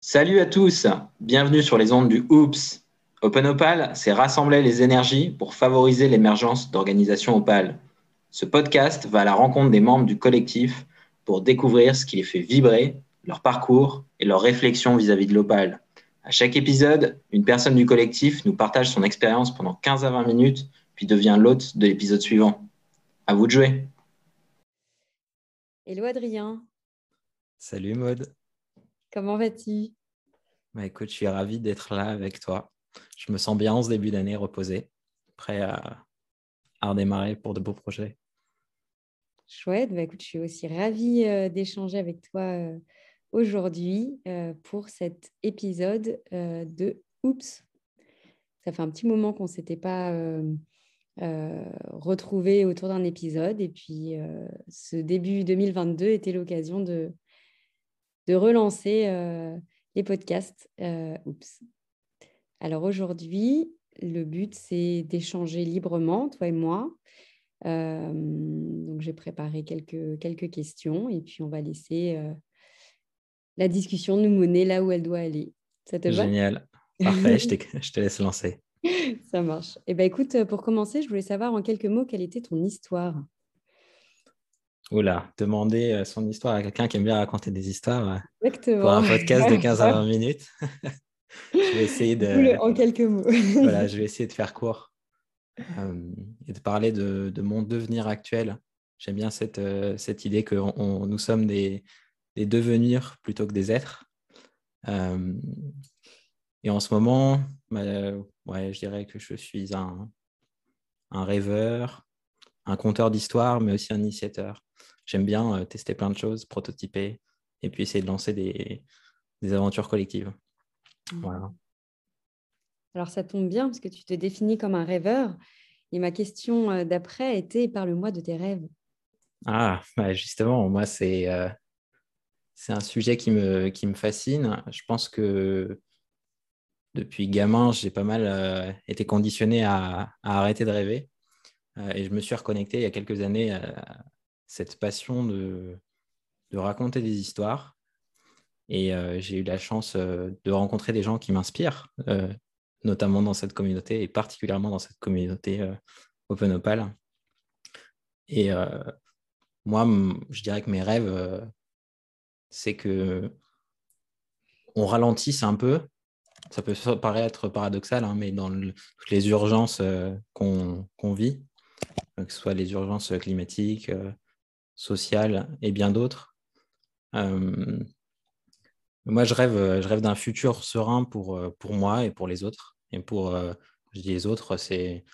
Salut à tous, bienvenue sur les ondes du OOPS. Open Opal, c'est rassembler les énergies pour favoriser l'émergence d'organisations Opal. Ce podcast va à la rencontre des membres du collectif pour découvrir ce qui les fait vibrer, leur parcours et leurs réflexions vis-à-vis de l'Opal. À chaque épisode, une personne du collectif nous partage son expérience pendant 15 à 20 minutes, puis devient l'hôte de l'épisode suivant. À vous de jouer. Hello Adrien. Salut Maude. Comment vas-tu? Bah, écoute, je suis ravi d'être là avec toi. Je me sens bien en ce début d'année, reposé, prêt à, redémarrer pour de beaux projets. Chouette, bah, écoute, je suis aussi ravie euh, d'échanger avec toi euh, aujourd'hui euh, pour cet épisode de Oups. Ça fait un petit moment qu'on ne s'était pas retrouvé autour d'un épisode et puis ce début 2022 était l'occasion de, de relancer les podcasts. Euh, oups. Alors aujourd'hui, le but, c'est d'échanger librement, toi et moi. Euh, donc j'ai préparé quelques, quelques questions et puis on va laisser euh, la discussion nous mener là où elle doit aller. Ça te Génial. Parfait, je, je, te laisse lancer. Ça marche. Et eh ben, écoute, pour commencer, je voulais savoir en quelques mots quelle était ton histoire? Oula, demander euh, son histoire à quelqu'un qui aime bien raconter des histoires euh, pour un podcast de 15 à 20 minutes. je vais essayer de. En quelques mots. voilà, je vais essayer de faire court euh, et de parler de, mon devenir actuel. J'aime bien cette, cette idée que nous sommes des, des, devenirs plutôt que des êtres. Et en ce moment, bah, ouais, je dirais que je suis un, un rêveur, un conteur d'histoire, mais aussi un initiateur j'aime bien euh, tester plein de choses, prototyper et puis essayer de lancer des, aventures collectives. Mmh. Voilà. Alors ça tombe bien parce que tu te définis comme un rêveur. Et ma question euh, d'après était parle-moi de tes rêves. Ah, bah, justement, moi, c'est euh, un sujet qui me, qui me fascine. Je pense que depuis gamin, j'ai pas mal été conditionné à, à, arrêter de rêver. et je me suis reconnecté il y a quelques années cette passion de, raconter des histoires. Et euh, j'ai eu la chance euh, de rencontrer des gens qui m'inspirent, euh, notamment dans cette communauté et particulièrement dans cette communauté Open Opal. Et moi, je dirais que mes rêves, c'est que on ralentisse un peu. Ça peut paraître paradoxal, hein, mais dans toutes les urgences qu'on vit, que ce soit les urgences climatiques, sociale et bien d'autres. Euh, moi, je rêve, je rêve d'un futur serein pour, euh, pour moi et pour les autres. Et pour, euh, je dis les autres, c'est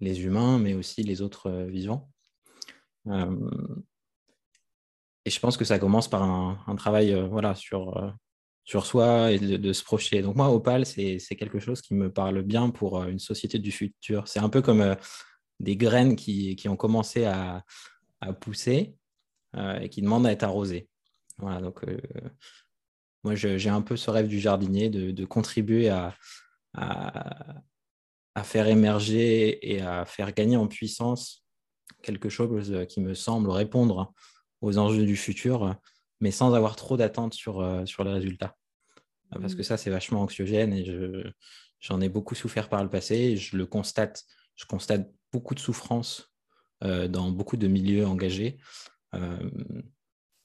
les humains, mais aussi les autres vivants. et je pense que ça commence par un, travail voilà, sur, sur soi et de, se projeter. Donc moi, Opal, c'est quelque chose qui me parle bien pour une société du futur. C'est un peu comme des graines qui, qui ont commencé à, à pousser euh, et qui demande à être arrosé. Voilà, donc euh, moi j'ai un peu ce rêve du jardinier de, contribuer à, à, faire émerger et à faire gagner en puissance quelque chose qui me semble répondre aux enjeux du futur, mais sans avoir trop d'attentes sur, euh, sur les résultats. Parce que mmh. ça, c'est vachement anxiogène et j'en ai beaucoup souffert par le passé. Et je le constate. Je constate beaucoup de souffrance dans beaucoup de milieux engagés. Euh,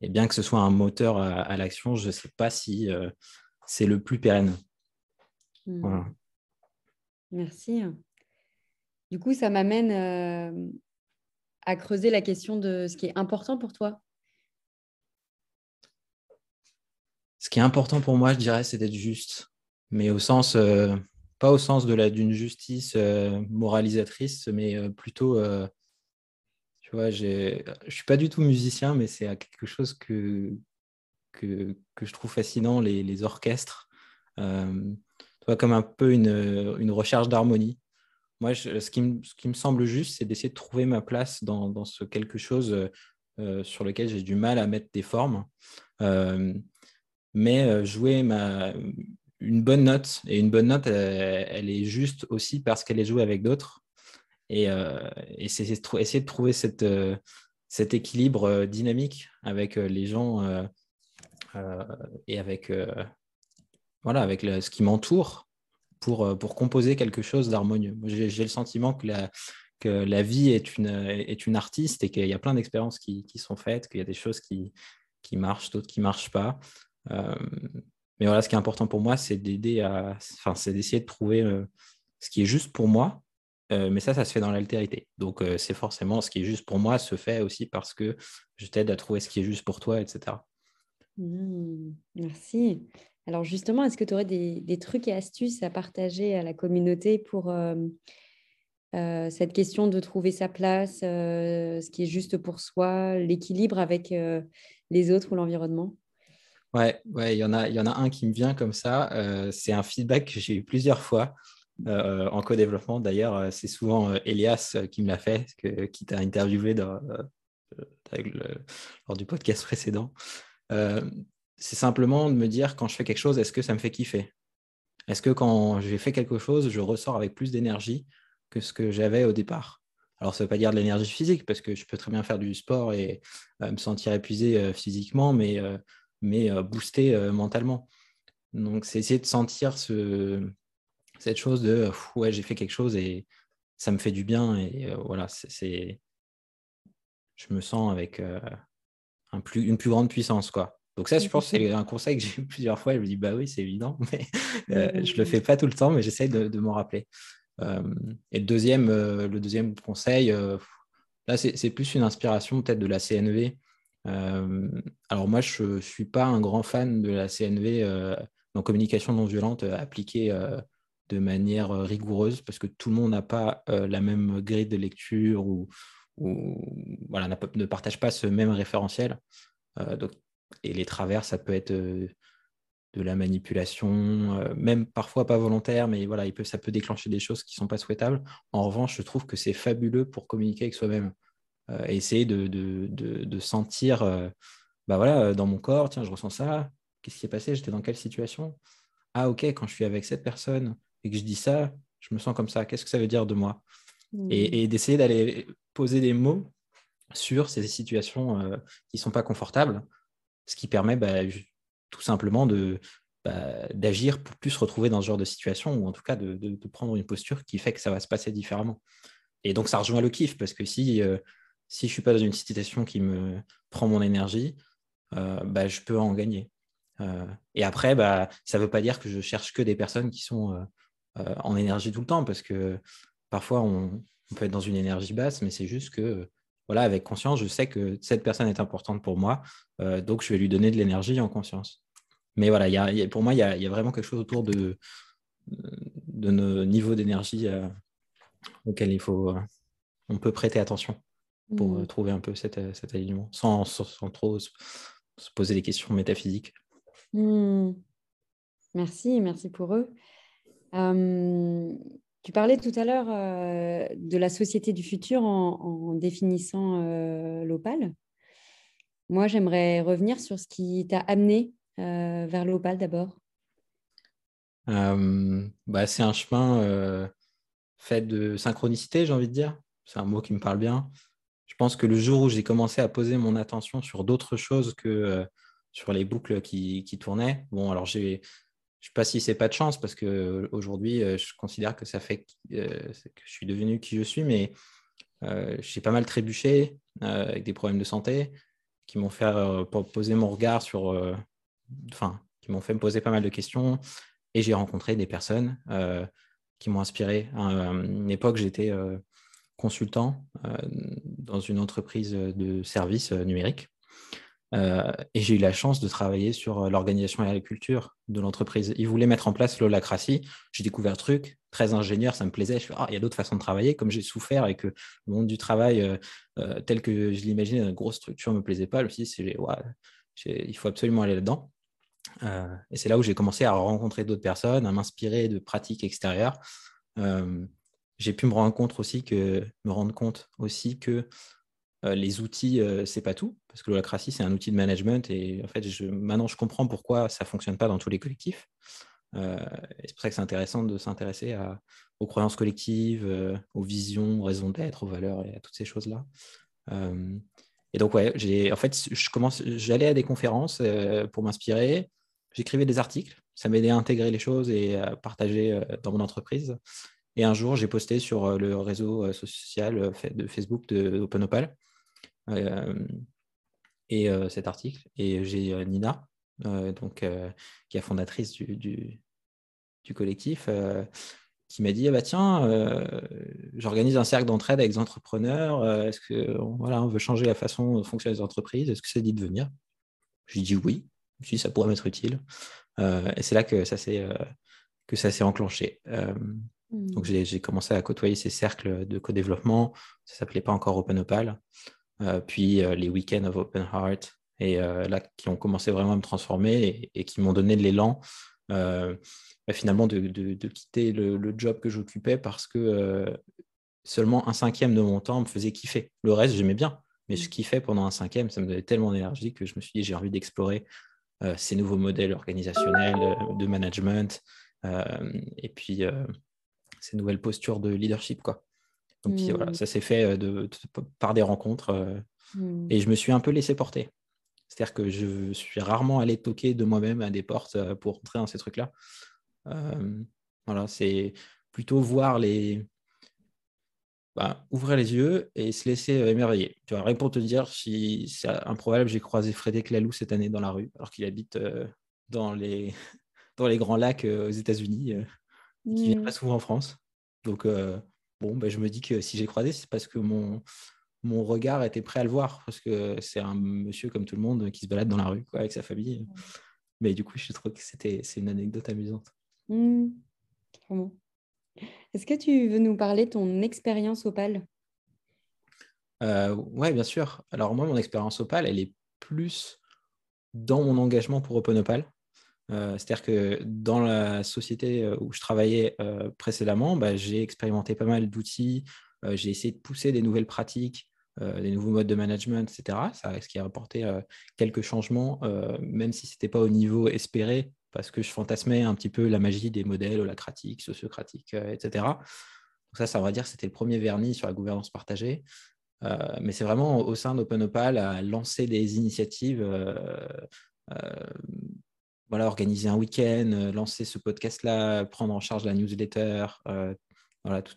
et bien que ce soit un moteur à, l'action, je ne sais pas si euh, c'est le plus pérenne. Hmm. Merci. Du coup, ça m'amène euh, à creuser la question de ce qui est important pour toi. Ce qui est important pour moi, je dirais, c'est d'être juste, mais au sens, pas au sens d'une justice moralisatrice, mais plutôt tu vois, je ne suis pas du tout musicien, mais c'est quelque chose que, que, que je trouve fascinant, les, les orchestres. Euh, vois, comme un peu une, une recherche d'harmonie. Moi, ce, qui me, ce qui me semble juste, c'est d'essayer de trouver ma place dans, dans ce quelque chose euh, sur lequel j'ai du mal à mettre des formes. Euh, mais jouer ma, une bonne note, et une bonne note, elle, elle est juste aussi parce qu'elle est jouée avec d'autres. Et, c'est essayer de trouver cette, cet équilibre dynamique avec les gens et avec, voilà, avec ce qui m'entoure pour, pour composer quelque chose d'harmonieux. J'ai le sentiment que la, que la vie est une, est une artiste et qu'il y a plein d'expériences qui, qui, sont faites, qu'il y a des choses qui, qui marchent, d'autres qui ne marchent pas. Euh, mais voilà, ce qui est important pour moi, c'est d'aider à, enfin, c'est d'essayer de trouver euh, ce qui est juste pour moi. Euh, mais ça, ça se fait dans l'altérité. Donc, c'est forcément ce qui est juste pour moi se fait aussi parce que je t'aide à trouver ce qui est juste pour toi, etc. Mmh, merci. Alors justement, est-ce que tu aurais des, trucs et astuces à partager à la communauté pour cette question de trouver sa place, ce qui est juste pour soi, l'équilibre avec les autres ou l'environnement? Ouais, ouais, il y en a, a un qui me vient comme ça. c'est un feedback que j'ai eu plusieurs fois en co-développement. D'ailleurs, c'est souvent Elias qui me l'a fait, qui t'a interviewé lors du podcast précédent. c'est simplement de me dire quand je fais quelque chose, est-ce que ça me fait kiffer? Est-ce que quand j'ai fait quelque chose, je ressors avec plus d'énergie que ce que j'avais au départ? Alors, ça ne veut pas dire de l'énergie physique, parce que je peux très bien faire du sport et euh, me sentir épuisé euh, physiquement, mais, euh, mais booster mentalement. Donc, c'est essayer de sentir ce, cette chose de ouais, j'ai fait quelque chose et ça me fait du bien. Et voilà, c'est, je me sens avec un plus, une plus grande puissance. quoi. Donc ça, je pense c'est un conseil que j'ai eu plusieurs fois. Je me dis, bah oui, c'est évident, mais je ne le fais pas tout le temps, mais j'essaie de, de m'en rappeler. Euh, et le deuxième, euh, le deuxième conseil, euh, là, c'est plus une inspiration peut-être de la CNV. Alors moi, je ne suis pas un grand fan de la CNV en communication non violente appliquée de manière rigoureuse parce que tout le monde n'a pas la même grille de lecture ou, ne partage pas ce même référentiel. et les travers, ça peut être de la manipulation, euh, même parfois pas volontaire, mais voilà, ça peut déclencher des choses qui ne sont pas souhaitables. En revanche, je trouve que c'est fabuleux pour communiquer avec soi-même. Euh, essayer de, de, de, sentir, euh, bah voilà, dans mon corps, tiens, je ressens ça, qu'est-ce qui est passé, j'étais dans quelle situation? Ah ok, quand je suis avec cette personne et que je dis ça, je me sens comme ça, qu'est-ce que ça veut dire de moi? Mmh. Et, d'essayer d'aller poser des mots sur ces situations qui ne sont pas confortables, ce qui permet bah, tout simplement de, bah, d'agir pour plus se retrouver dans ce genre de situation ou en tout cas de, prendre une posture qui fait que ça va se passer différemment. Et donc ça rejoint le kiff parce que si, euh, si je ne suis pas dans une situation qui me prend mon énergie, euh, bah, je peux en gagner. Euh, et après, bah, ça ne veut pas dire que je cherche que des personnes qui sont en énergie tout le temps parce que parfois on, peut être dans une énergie basse, mais c'est juste que voilà, avec conscience, je sais que cette personne est importante pour moi, euh, donc je vais lui donner de l'énergie en conscience. Mais voilà, pour moi, il y, a, vraiment quelque chose autour de, de nos niveaux d'énergie euh, auxquels il faut, euh, on peut prêter attention pour mmh. trouver un peu cet, alignement, sans, trop se, poser des questions métaphysiques. Mmh. Merci, merci pour eux. Tu parlais tout à l'heure euh, de la société du futur en, définissant euh, l'opale. Moi, j'aimerais revenir sur ce qui t'a amené euh, vers l'opale d'abord. Bah, c'est un chemin fait de synchronicité, j'ai envie de dire. C'est un mot qui me parle bien. Je pense que le jour où j'ai commencé à poser mon attention sur d'autres choses que sur les boucles qui, tournaient, bon, alors je ne sais pas si c'est pas de chance parce qu'aujourd'hui, euh, je considère que ça fait euh, que je suis devenu qui je suis, mais euh, j'ai pas mal trébuché avec des problèmes de santé qui m'ont fait poser mon regard sur, enfin, qui m'ont fait me poser pas mal de questions et j'ai rencontré des personnes qui m'ont inspiré. À une époque, j'étais consultant dans une entreprise de services numériques euh, et j'ai eu la chance de travailler sur euh, l'organisation et la culture de l'entreprise. Ils voulaient mettre en place l'holacratie. J'ai découvert le truc, très ingénieur, ça me plaisait. Je fais, ah, il y a d'autres façons de travailler. Comme j'ai souffert et que le monde du travail, euh, tel que je l'imaginais, une grosse structure ne me plaisait pas, je me suis il faut absolument aller là-dedans. et c'est là où j'ai commencé à rencontrer d'autres personnes, à m'inspirer de pratiques extérieures. J'ai pu me rendre compte aussi que, me rendre compte aussi que euh, les outils, euh, c'est pas tout, parce que l'holacratie, c'est un outil de management. Et en fait, je, maintenant, je comprends pourquoi ça fonctionne pas dans tous les collectifs. Euh, c'est pour ça que c'est intéressant de s'intéresser aux croyances collectives, aux visions, aux raisons d'être, aux valeurs et à toutes ces choses-là. et donc, ouais, en fait, j'allais à des conférences pour m'inspirer, j'écrivais des articles, ça m'aidait à intégrer les choses et à partager dans mon entreprise. Et un jour, j'ai posté sur le réseau social de Facebook de OpenOpal et cet article. Et j'ai Nina, donc, qui est fondatrice du, collectif, qui m'a dit ah bah tiens, j'organise un cercle d'entraide avec des entrepreneurs. Est-ce que voilà, on veut changer la façon dont fonctionnent les entreprises Est-ce que c'est dit de venir? J'ai dit oui. Je dit ça pourrait m'être utile. et c'est là que ça s'est ça enclenché. Mmh. j'ai commencé à côtoyer ces cercles de co-développement. Ça s'appelait pas encore Open Opal. puis les week-ends of Open Heart et là qui ont commencé vraiment à me transformer et, qui m'ont donné de l'élan bah, finalement de, quitter le, job que j'occupais parce que seulement un cinquième de mon temps me faisait kiffer. Le reste, j'aimais bien, mais je mmh. kiffais pendant un cinquième, ça me donnait tellement d'énergie que je me suis dit j'ai envie d'explorer ces nouveaux modèles organisationnels, de management, et puis ces nouvelles postures de leadership. Quoi. Donc voilà, mmh. ça s'est fait par des rencontres et je me suis un peu laissé porter. C'est-à-dire que je suis rarement allé toquer de moi-même à des portes euh, pour entrer dans ces trucs-là. Euh, voilà, c'est plutôt voir les. Bah, ouvrir les yeux et se laisser euh, émerveiller. Tu vois, rien pour te dire si c'est improbable, j'ai croisé Frédéric Laloux cette année dans la rue, alors qu'il habite dans, les... dans les grands lacs aux États-Unis, qui vient pas mmh. souvent en France. Donc, bon, bah, je me dis que si j'ai croisé, c'est parce que mon, mon regard était prêt à le voir parce que c'est un monsieur comme tout le monde qui se balade dans la rue avec sa famille. Mais du coup, je trouve que c'était c'est une anecdote amusante. Mmh. Est-ce que tu veux nous parler de ton expérience Opal euh, Oui, bien sûr. Alors moi, mon expérience Opal, elle est plus dans mon engagement pour Open Opal. Euh, c'est-à-dire que dans la société euh, où je travaillais euh, précédemment, bah, j'ai expérimenté pas mal d'outils, j'ai essayé de pousser des nouvelles pratiques, des nouveaux modes de management, etc. Ça, ce qui a apporté quelques changements, même si ce n'était pas au niveau espéré, parce que je fantasmais un petit peu la magie des modèles holacratiques, sociocratiques, etc. Donc ça, ça, on va dire, c'était le premier vernis sur la gouvernance partagée. mais c'est vraiment au sein d'OpenOpal à lancer des initiatives, voilà, organiser un week-end, lancer ce podcast-là, prendre en charge la newsletter, voilà, tout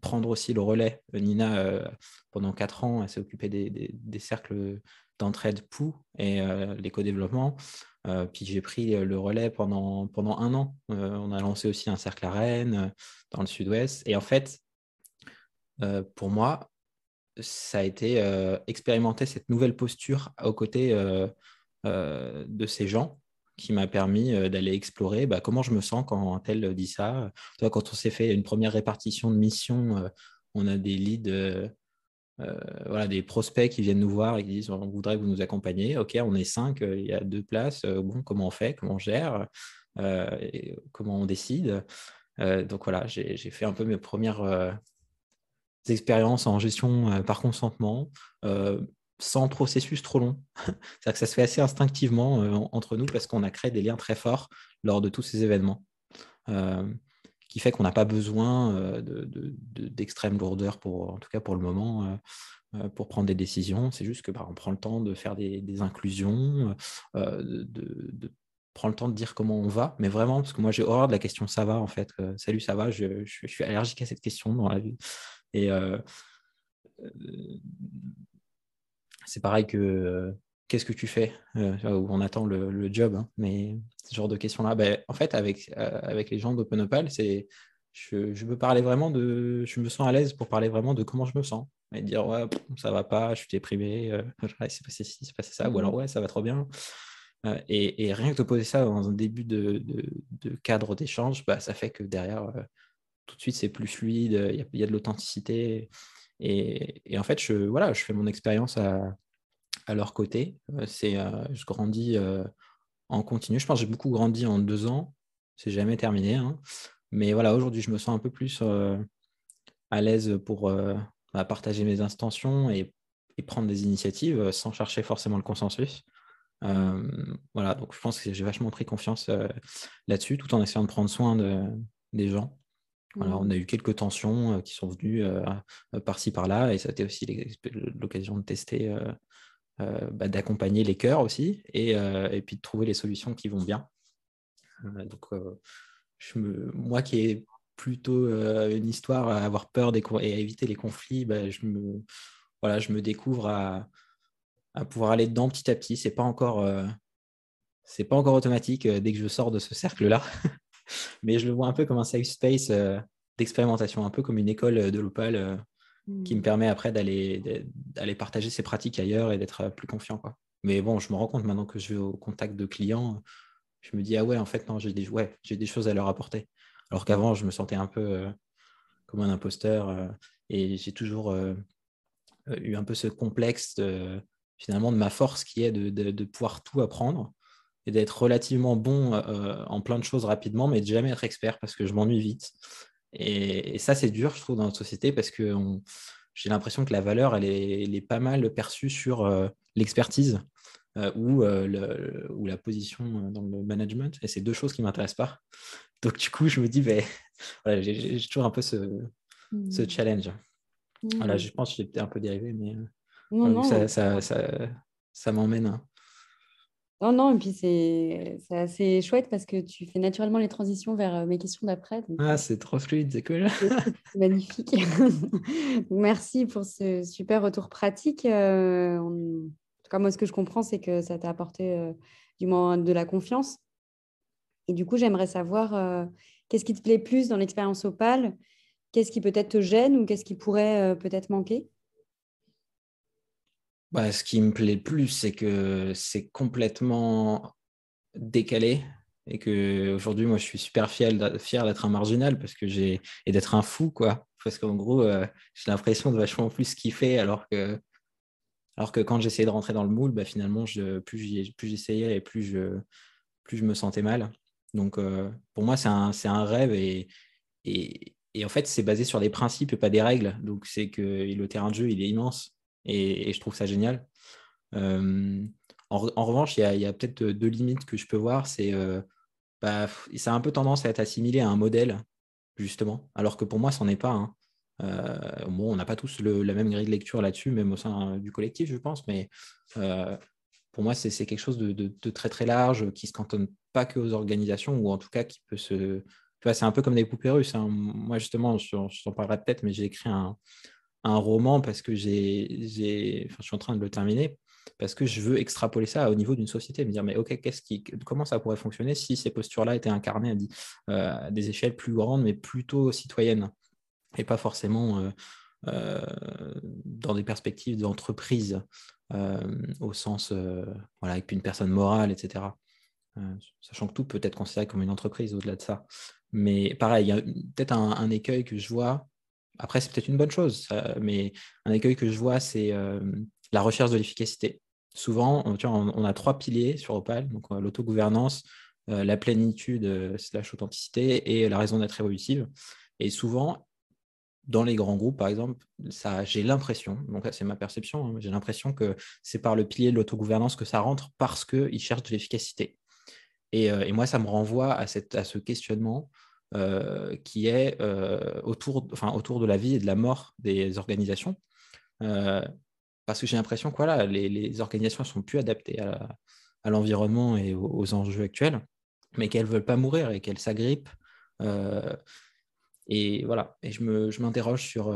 prendre aussi le relais. Nina, euh, pendant quatre ans, elle s'est occupée des, cercles d'entraide POU et euh, l'éco-développement. Euh, puis j'ai pris le relais pendant, pendant un an. on a lancé aussi un cercle à Rennes, dans le sud-ouest. Et en fait, pour moi, ça a été expérimenter cette nouvelle posture aux côtés de ces gens qui m'a permis d'aller explorer bah, comment je me sens quand tel dit ça. Toi, quand on s'est fait une première répartition de missions, on a des leads, voilà, des prospects qui viennent nous voir et qui disent on voudrait que vous nous accompagniez. Ok, on est cinq, il y a deux places. bon, comment on fait? Comment on gère? Comment on décide? Donc voilà, j'ai fait un peu mes premières expériences en gestion par consentement sans processus trop long. C'est-à-dire que ça se fait assez instinctivement euh, entre nous parce qu'on a créé des liens très forts lors de tous ces événements, euh, qui fait qu'on n'a pas besoin euh, d'extrême lourdeur, pour, en tout cas pour le moment, pour prendre des décisions. C'est juste que bah, prend le temps de faire des, inclusions, de, prendre le temps de dire comment on va, mais vraiment, parce que moi j'ai horreur de la question ça va en fait. Salut, ça va, je, je, suis allergique à cette question dans la vie. Et c'est pareil que euh, qu'est-ce que tu fais euh, où on attend le, job, hein, mais ce genre de questions-là, ben, en fait, avec, euh, avec les gens d'OpenOpal, c'est je, je, parler vraiment de. Je me sens à l'aise pour parler vraiment de comment je me sens. Et dire, ouais, ça va pas, je suis déprimé, c'est passé ci, c'est passé ça, ou alors, mmh ouais, ça va trop bien. Et, rien que de poser ça dans un début de, de, cadre d'échange, bah, ça fait que derrière, tout de suite, c'est plus fluide, il y, y, a de l'authenticité. Et, en fait, je, voilà, je fais mon expérience à, leur côté. Euh, c'est, euh, je grandis euh, en continu. Je pense que j'ai beaucoup grandi en deux ans. C'est jamais terminé. Hein. Mais voilà, aujourd'hui, je me sens un peu plus à l'aise pour bah, partager mes intentions et, prendre des initiatives sans chercher forcément le consensus. voilà, donc je pense que j'ai vachement pris confiance là-dessus, tout en essayant de prendre soin de, des gens. On a eu quelques tensions qui sont venues par-ci par-là, et ça a été aussi l'occasion de tester, bah, d'accompagner les cœurs aussi, et, puis de trouver les solutions qui vont bien. donc, je me, moi qui ai plutôt une histoire à avoir peur des, et à éviter les conflits, bah, je, me, voilà, je me découvre à, à pouvoir aller dedans petit à petit. C'est pas encore, c'est pas encore automatique dès que je sors de ce cercle-là. mais je le vois un peu comme un safe space euh, d'expérimentation, un peu comme une école euh, de l'Opal euh, qui me hmm. permet après d'aller partager ses pratiques ailleurs et d'être plus confiant. Quoi. Mais bon, je me rends compte maintenant que je vais au contact de clients, je me dis, ah ouais, en fait, non, j'ai des, ouais, des choses à leur apporter. Alors qu'avant, je me sentais un peu comme un imposteur et j'ai toujours eu un peu ce complexe finalement de ma force qui est de, de pouvoir tout apprendre et d'être relativement bon euh, en plein de choses rapidement, mais de jamais être expert parce que je m'ennuie vite. Et, ça, c'est dur, je trouve, dans notre société parce que j'ai l'impression que la valeur, elle est, pas mal perçue sur euh, l'expertise euh, ou, ou, la position dans le management. Et c'est deux choses qui ne m'intéressent pas. Donc, du coup, je me dis, ben, voilà, j'ai toujours un peu ce, ce mmh. challenge. Voilà, mmh. je pense que j'ai peut-être un peu dérivé, mais ça, ça, ça, ça m'emmène. Non, non, et puis c'est assez chouette parce que tu fais naturellement les transitions vers euh, mes questions d'après. Ah, c'est trop fluide, c'est cool. C'est magnifique. Merci pour ce super retour pratique. Euh, en tout cas, moi, ce que je comprends, c'est que ça t'a apporté euh, du moins de la confiance. Et du coup, j'aimerais savoir qu'est-ce qui te plaît plus dans l'expérience Opal Qu'est-ce qui peut-être te gêne ou qu'est-ce qui pourrait peut-être manquer? Bah, ce qui me plaît le plus, c'est que c'est complètement décalé et que aujourd'hui, moi, je suis super fier d'être un marginal parce que j'ai et d'être un fou, quoi. Parce qu'en gros, euh, j'ai l'impression de vachement plus kiffer alors que alors que quand j'essayais de rentrer dans le moule, bah, finalement, plus j'essayais et plus je, plus je me sentais mal. Donc, euh, pour moi, c'est un, un, rêve et, et, et en fait, c'est basé sur des principes et pas des règles. Donc, c'est que le terrain de jeu, il est immense et, je trouve ça génial. Euh, en, revanche, il y a, peut-être deux limites que je peux voir. C'est euh, bah, ça a un peu tendance à être assimilé à un modèle, justement, alors que pour moi, ce n'en est pas. Hein. Euh, bon, on n'a pas tous la même grille de lecture là-dessus, même au sein du collectif, je pense, mais pour moi, c'est quelque chose de, très très large qui se cantonne pas que aux organisations, ou en tout cas qui peut se. C'est un peu comme des poupées russes. Hein. Moi, justement, je, je t'en parlerai peut-être, mais j'ai écrit un, un roman parce que j'ai, enfin, je suis en train de le terminer, parce que je veux extrapoler ça au niveau d'une société, me dire, mais ok, qu'est-ce qui, comment ça pourrait fonctionner si ces postures-là étaient incarnées à, euh, des échelles plus grandes, mais plutôt citoyennes, et pas forcément euh, euh, dans des perspectives d'entreprise, au sens, voilà, avec une personne morale, etc. sachant que tout peut être considéré comme une entreprise au-delà de ça. Mais pareil, il y a peut-être un écueil que je vois, après, c'est peut-être une bonne chose, mais un écueil que je vois, c'est euh, la recherche de l'efficacité. Souvent, on, on, a trois piliers sur Opal, donc l'autogouvernance, euh, la plénitude euh, slash authenticité et la raison d'être évolutive. Et souvent, dans les grands groupes, par exemple, ça, j'ai l'impression, donc c'est ma perception, hein, j'ai l'impression que c'est par le pilier de l'autogouvernance que ça rentre parce qu'ils cherchent de l'efficacité. Et, moi, ça me renvoie à, cette, à ce questionnement euh, qui est euh, autour, enfin, autour de la vie et de la mort des organisations. Euh, parce que j'ai l'impression que voilà, les, organisations ne sont plus adaptées à, l'environnement et aux, enjeux actuels, mais qu'elles ne veulent pas mourir et qu'elles s'agrippent. et voilà, et je m'interroge je sur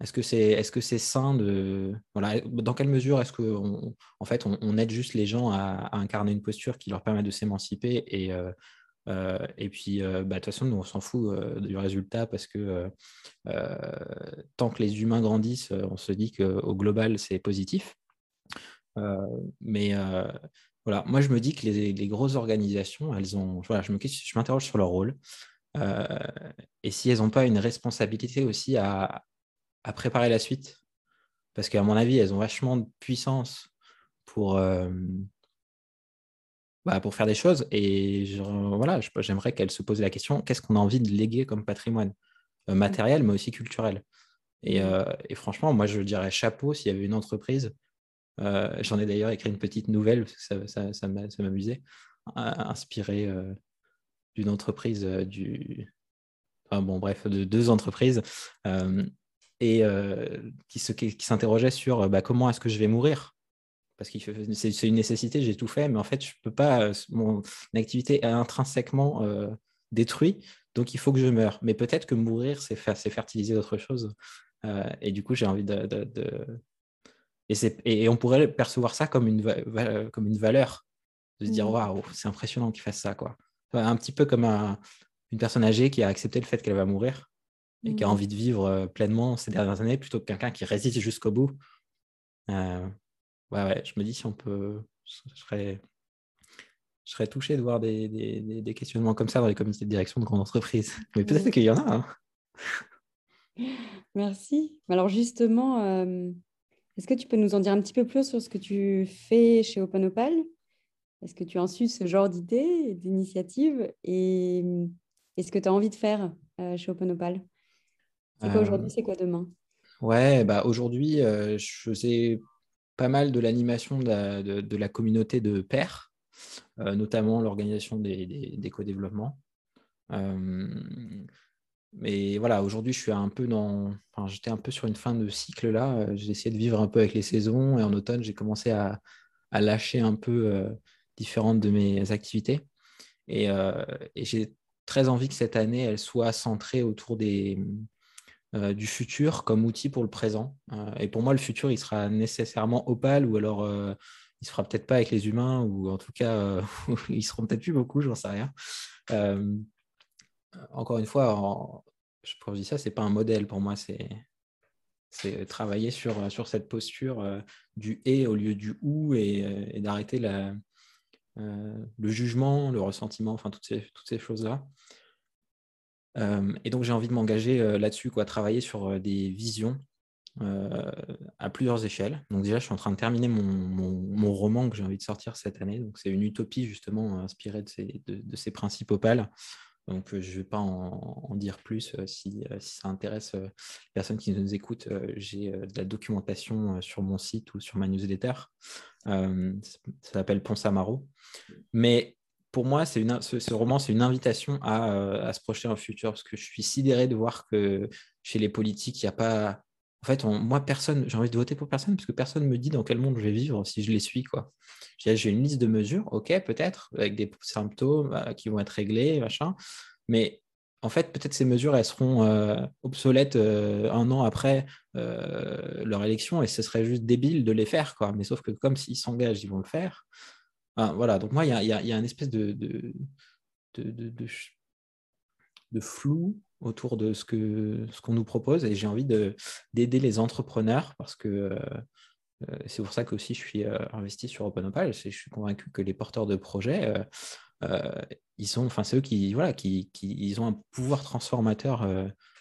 est-ce que c'est est -ce c'est sain de. Voilà, dans quelle mesure est-ce qu'on fait, on, aide juste les gens à, à, incarner une posture qui leur permet de s'émanciper et, euh, et puis, euh, bah, de toute façon, nous, on s'en fout euh, du résultat parce que tant que les humains grandissent, on se dit qu'au global, c'est positif. mais voilà, moi, je me dis que les, grosses organisations, elles ont, voilà, je m'interroge sur leur rôle. et si elles n'ont pas une responsabilité aussi à, à, préparer la suite, parce qu'à mon avis, elles ont vachement de puissance pour, bah, pour faire des choses. Et voilà, j'aimerais qu'elle se pose la question qu'est-ce qu'on a envie de léguer comme patrimoine euh, matériel, mais aussi culturel et, mmh. euh, et, franchement, moi, je dirais chapeau s'il y avait une entreprise. Euh, j'en ai d'ailleurs écrit une petite nouvelle, parce que ça, ça, m'amusait, inspirée d'une entreprise du, bon, bref, de deux entreprises, et qui s'interrogeaient sur bah, comment est-ce que je vais mourir? Parce que c'est une nécessité, j'ai tout fait, mais en fait, je peux pas, mon activité est intrinsèquement détruite, donc il faut que je meure. Mais peut-être que mourir, c'est fertiliser autre chose. et du coup, j'ai envie de, et, on pourrait percevoir ça comme une, comme une valeur, de se dire mmh. waouh, c'est impressionnant qu'il fasse ça. Quoi. Un petit peu comme une personne âgée qui a accepté le fait qu'elle va mourir et qui a mmh. envie de vivre euh, pleinement ces dernières années plutôt que quelqu'un qui résiste jusqu'au bout. Euh, ouais, ouais, je me dis si on peut. Je serais, je serais touché de voir des, des, des, questionnements comme ça dans les comités de direction de grandes entreprises. Mais peut-être qu'il y en a. Hein. Merci. Alors justement, euh, est-ce que tu peux nous en dire un petit peu plus sur ce que tu fais chez OpenOpal? Est-ce que tu as su ce genre d'idées, d'initiatives? Et est-ce que tu as envie de faire euh, chez OpenOpal? C'est quoi aujourd'hui, euh, c'est quoi demain? Ouais, bah aujourd'hui, euh, je faisais pas mal de l'animation de, la communauté de pairs, notamment l'organisation des, des, co-développements. Mais voilà, aujourd'hui, je suis un peu dans. Enfin, j'étais un peu sur une fin de cycle là. Euh, j'ai essayé de vivre un peu avec les saisons et en automne, j'ai commencé à, lâcher un peu euh, différentes de mes activités. Euh, et, j'ai très envie que cette année, elle soit centrée autour des, du futur comme outil pour le présent. et pour moi, le futur, il sera nécessairement opal ou alors il se fera peut-être pas avec les humains ou en tout cas, ils seront peut-être plus beaucoup, j'en sais rien encore une fois, je je dis ça, c'est pas un modèle pour moi, c'est c'est travailler sur, sur cette posture euh, du et au lieu du ou et, euh, d'arrêter euh, le jugement, le ressentiment, enfin toutes toutes ces choses-là. Et donc j'ai envie de m'engager là-dessus, quoi, travailler sur des visions à plusieurs échelles. Donc déjà, je suis en train de terminer mon, roman que j'ai envie de sortir cette année. Donc c'est une utopie justement inspirée de ces, principes opales. Donc, je ne vais pas en, dire plus. Si, si, ça intéresse les personnes qui nous écoutent, j'ai de la documentation sur mon site ou sur ma newsletter. ça s'appelle Ponce Amaro. Mais pour moi, une, ce, roman, c'est une invitation à, à, se projeter dans le futur parce que je suis sidéré de voir que chez les politiques, il n'y a pas en fait, moi, personne, j'ai envie de voter pour personne parce que personne ne me dit dans quel monde je vais vivre si je les suis. quoi. J'ai une liste de mesures, ok, peut-être, avec des symptômes euh, qui vont être réglés, machin. Mais en fait, peut-être ces mesures, elles seront euh, obsolètes euh, un an après leur élection et ce serait juste débile de les faire. Quoi. Mais sauf que comme s'ils s'engagent, ils vont le faire. Voilà, donc moi, il y a, une espèce de, flou autour de ce qu'on ce nous propose et j'ai envie d'aider les entrepreneurs parce que euh, euh, c'est pour ça que aussi je suis euh, investi sur OpenOpal. Je suis convaincu que les porteurs de projets, ils sont, enfin, c'est eux qui, voilà, qui, ils ont un pouvoir transformateur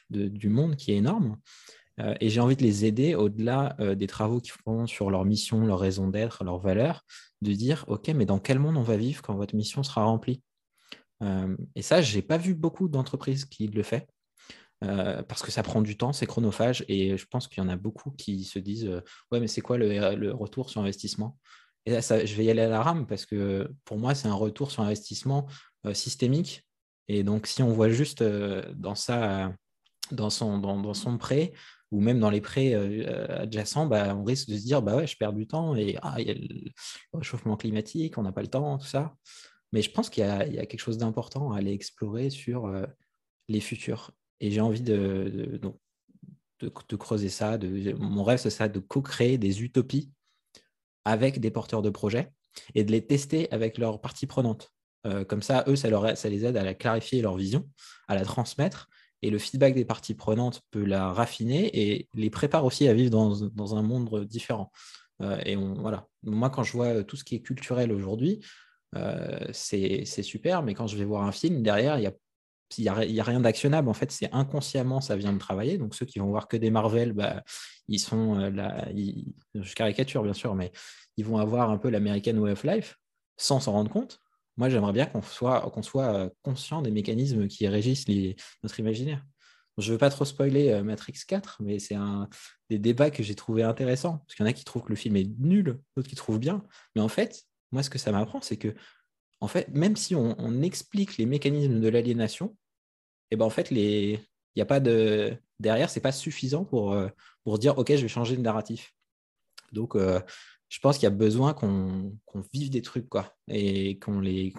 du monde qui est énorme. Et j'ai envie de les aider au-delà des travaux qu'ils font sur leur mission, leur raison d'être, leurs valeurs, de dire, OK, mais dans quel monde on va vivre quand votre mission sera remplie? Euh, et ça, je n'ai pas vu beaucoup d'entreprises qui le font. Euh, parce que ça prend du temps, c'est chronophage, et je pense qu'il y en a beaucoup qui se disent euh, Ouais, mais c'est quoi le, retour sur investissement? Et là, ça, je vais y aller à la rame parce que pour moi, c'est un retour sur investissement systémique. Et donc, si on voit juste dans, ça, dans, son, dans, son prêt, ou même dans les prêts adjacents, bah, on risque de se dire bah je perds du temps et ah, il y a le réchauffement climatique, on n'a pas le temps, tout ça. Mais je pense qu'il y, a quelque chose d'important à aller explorer sur euh, les futurs. Et j'ai envie de, creuser ça. mon rêve, c'est ça, de co-créer des utopies avec des porteurs de projets et de les tester avec leurs parties prenantes. Euh, comme ça, eux, ça, leur, ça les aide à la clarifier leur vision, à la transmettre. Et le feedback des parties prenantes peut la raffiner et les prépare aussi à vivre dans, un monde différent. Euh, et voilà. Moi, quand je vois tout ce qui est culturel aujourd'hui, euh, c'est super, mais quand je vais voir un film, derrière, il n'y a, a, rien d'actionnable. En fait, c'est inconsciemment, ça vient de travailler. Donc, ceux qui vont voir que des Marvel, bah, ils sont euh, je caricature bien sûr, mais ils vont avoir un peu l'American Way of Life sans s'en rendre compte. Moi, j'aimerais bien qu'on soit, qu'on soit euh, conscient des mécanismes qui régissent notre imaginaire. Je ne veux pas trop spoiler Matrix 4, mais c'est un des débats que j'ai trouvé intéressant. Parce qu'il y en a qui trouvent que le film est nul, d'autres qui trouvent bien. Mais en fait, moi, ce que ça m'apprend, c'est que, en fait, même si on, explique les mécanismes de l'aliénation, et ben en fait, les... il a pas de. Derrière, c'est pas suffisant pour, pour dire OK, je vais changer de narratif. Donc, je pense qu'il y a besoin qu'on vive des trucs, quoi, et qu'on les,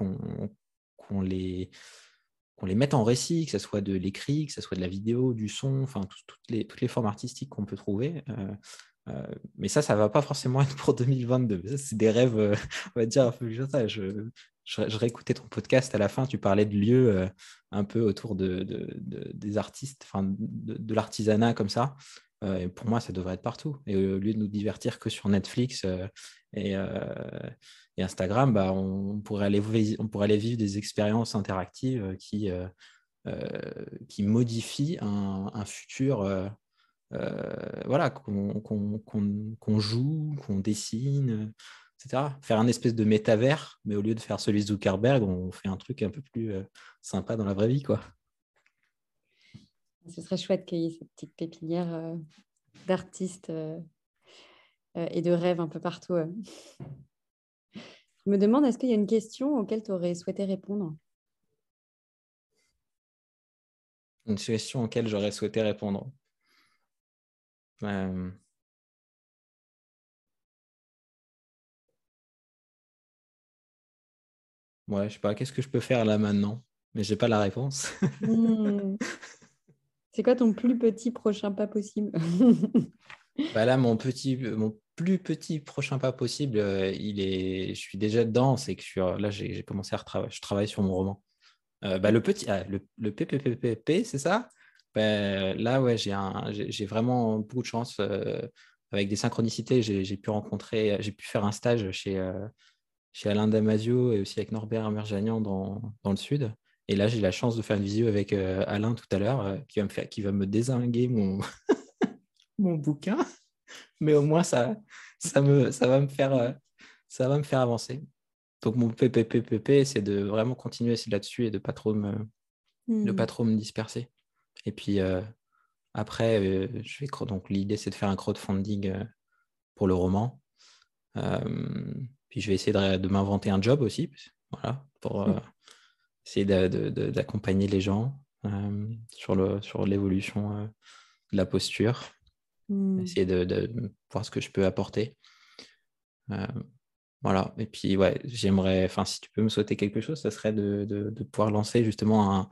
mette en récit, que ce soit de l'écrit, que ce soit de la vidéo, du son, enfin toutes, les, formes artistiques qu'on peut trouver. Euh, euh, mais ça, ça va pas forcément être pour 2022. C'est des rêves, euh, on va dire, un peu je, je, je, réécoutais ton podcast à la fin, tu parlais de lieux un peu autour de, des artistes, de l'artisanat comme ça. Et pour moi, ça devrait être partout. Et au lieu de nous divertir que sur Netflix et, et Instagram, bah, on, pourrait aller, vivre des expériences interactives euh, qui, euh, euh, qui modifient un, futur voilà, qu'on joue, qu'on dessine, etc. Faire un espèce de métavers, mais au lieu de faire celui de Zuckerberg, on fait un truc un peu plus sympa dans la vraie vie. Quoi. Ce serait chouette qu'il y ait cette petite pépinière d'artistes et de rêves un peu partout. Je me demande, est-ce qu'il y a une question auquel tu aurais souhaité répondre? Une question auquel j'aurais souhaité répondre. Euh... Ouais, je sais pas, qu'est-ce que je peux faire là maintenant? Mais j'ai pas la réponse. Hmm. C'est quoi ton plus petit prochain pas possible? Bah Là, mon petit, mon plus petit prochain pas possible, euh, il est, je suis déjà dedans. C'est que là, j'ai commencé à retravailler. Je travaille sur mon roman. Euh, bah, le petit, ah, le, le PPPP, c'est ça? Bah, Là, ouais, j'ai vraiment beaucoup de chance. Euh, avec des synchronicités, j'ai pu rencontrer, j'ai pu faire un stage chez, chez Alain Damasio et aussi avec Norbert Merjanian dans, dans le Sud. Et là, j'ai la chance de faire une visio avec Alain tout à l'heure, qui va me faire, qui va me désinguer mon, mon bouquin mais au moins ça, ça, me, ça, va me faire, euh, ça va me faire avancer. Donc mon PPPP, c'est de vraiment continuer là-dessus et de pas trop me, de pas hmm. trop me disperser. Et puis euh, après, euh, je vais donc l'idée c'est de faire un crowdfunding pour le roman. puis je vais essayer de, m'inventer un job aussi, voilà, pour hmm. Essayer d'accompagner les gens sur le sur l'évolution de la posture. Mmh. essayer de, voir ce que je peux apporter. Euh, voilà. Et puis, ouais, j'aimerais, enfin, si tu peux me souhaiter quelque chose, ça serait de, pouvoir lancer justement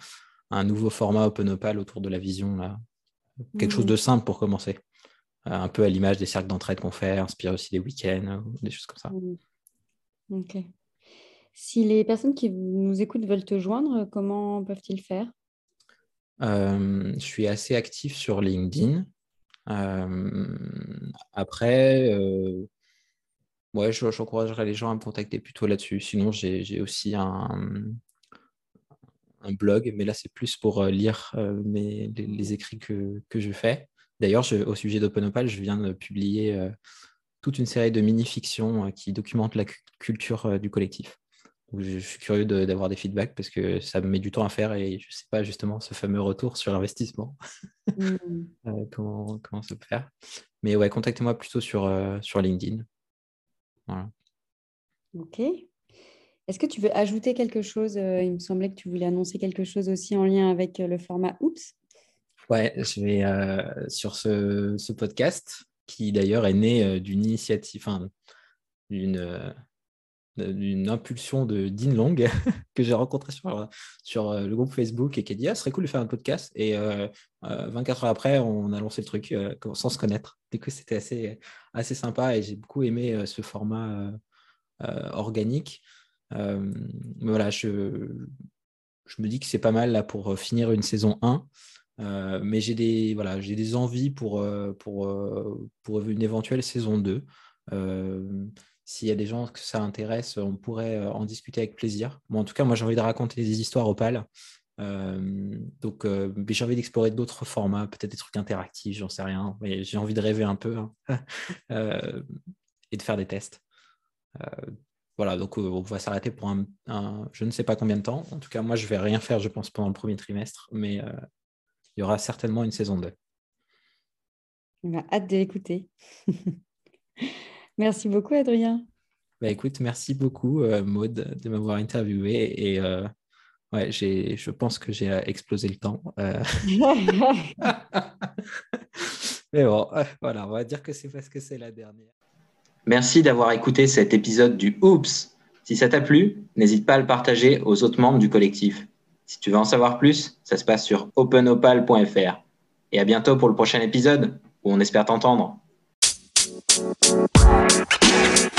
un, nouveau format Open Opal autour de la vision, là. Quelque chose de mmh. simple pour commencer. Euh, un peu à l'image des cercles d'entraide qu'on fait, inspire aussi des week-ends, des choses comme ça. Ok. Si les personnes qui nous écoutent veulent te joindre, comment peuvent-ils faire? Euh, Je suis assez actif sur LinkedIn. Euh, après, euh, j'encouragerais les gens à me contacter plutôt là-dessus. Sinon, j'ai aussi un, un blog, mais là, c'est plus pour euh, lire mes, les, écrits que, que, je fais. D'ailleurs, au sujet d'OpenOpal, je viens de publier toute une série de mini-fictions qui documentent la culture du collectif je suis curieux d'avoir des feedbacks parce que ça me met du temps à faire et je ne sais pas justement ce fameux retour sur investissement, mmh. euh, comment, comment ça peut faire. Mais ouais, contactez-moi plutôt sur, euh, sur LinkedIn. Voilà. Ok. Est-ce que tu veux ajouter quelque chose euh, Il me semblait que tu voulais annoncer quelque chose aussi en lien avec le format Oops. Ouais, je vais sur ce, ce, podcast qui d'ailleurs est né d'une initiative, enfin, d'une d'une impulsion de Dean Long que j'ai rencontré sur, sur euh, le groupe Facebook et qui a dit ah, ce serait cool de faire un podcast. Et 24 euh, euh, heures après, on a lancé le truc sans se connaître. Du coup, c'était assez, assez sympa et j'ai beaucoup aimé ce format organique. voilà, je, je me dis que c'est pas mal là pour finir une saison 1. mais j'ai des, voilà, des envies pour, pour, pour une éventuelle saison 2. S'il y a des gens que ça intéresse, on pourrait euh, en discuter avec plaisir. en tout cas, moi, j'ai envie de raconter des histoires opales. Euh, donc, euh, j'ai envie d'explorer d'autres formats, peut-être des trucs interactifs, j'en sais rien. Mais j'ai envie de rêver un peu hein. et de faire des tests. voilà, donc on va s'arrêter pour un, je ne sais pas combien de temps. En tout cas, moi, je vais rien faire, je pense, pendant le premier trimestre, mais il y aura certainement une saison 2. On a hâte de l'écouter. Merci beaucoup, Adrien. Bah, écoute, merci beaucoup, euh, Maude, de m'avoir interviewé et euh, Ouais, je pense que j'ai explosé le temps. Mais bon, voilà, on va dire que c'est parce que c'est la dernière. Merci d'avoir écouté cet épisode du Oops. Si ça t'a plu, n'hésite pas à le partager aux autres membres du collectif. Si tu veux en savoir plus, ça se passe sur openopal.fr. Et à bientôt pour le prochain épisode, où on espère t'entendre. Thank you.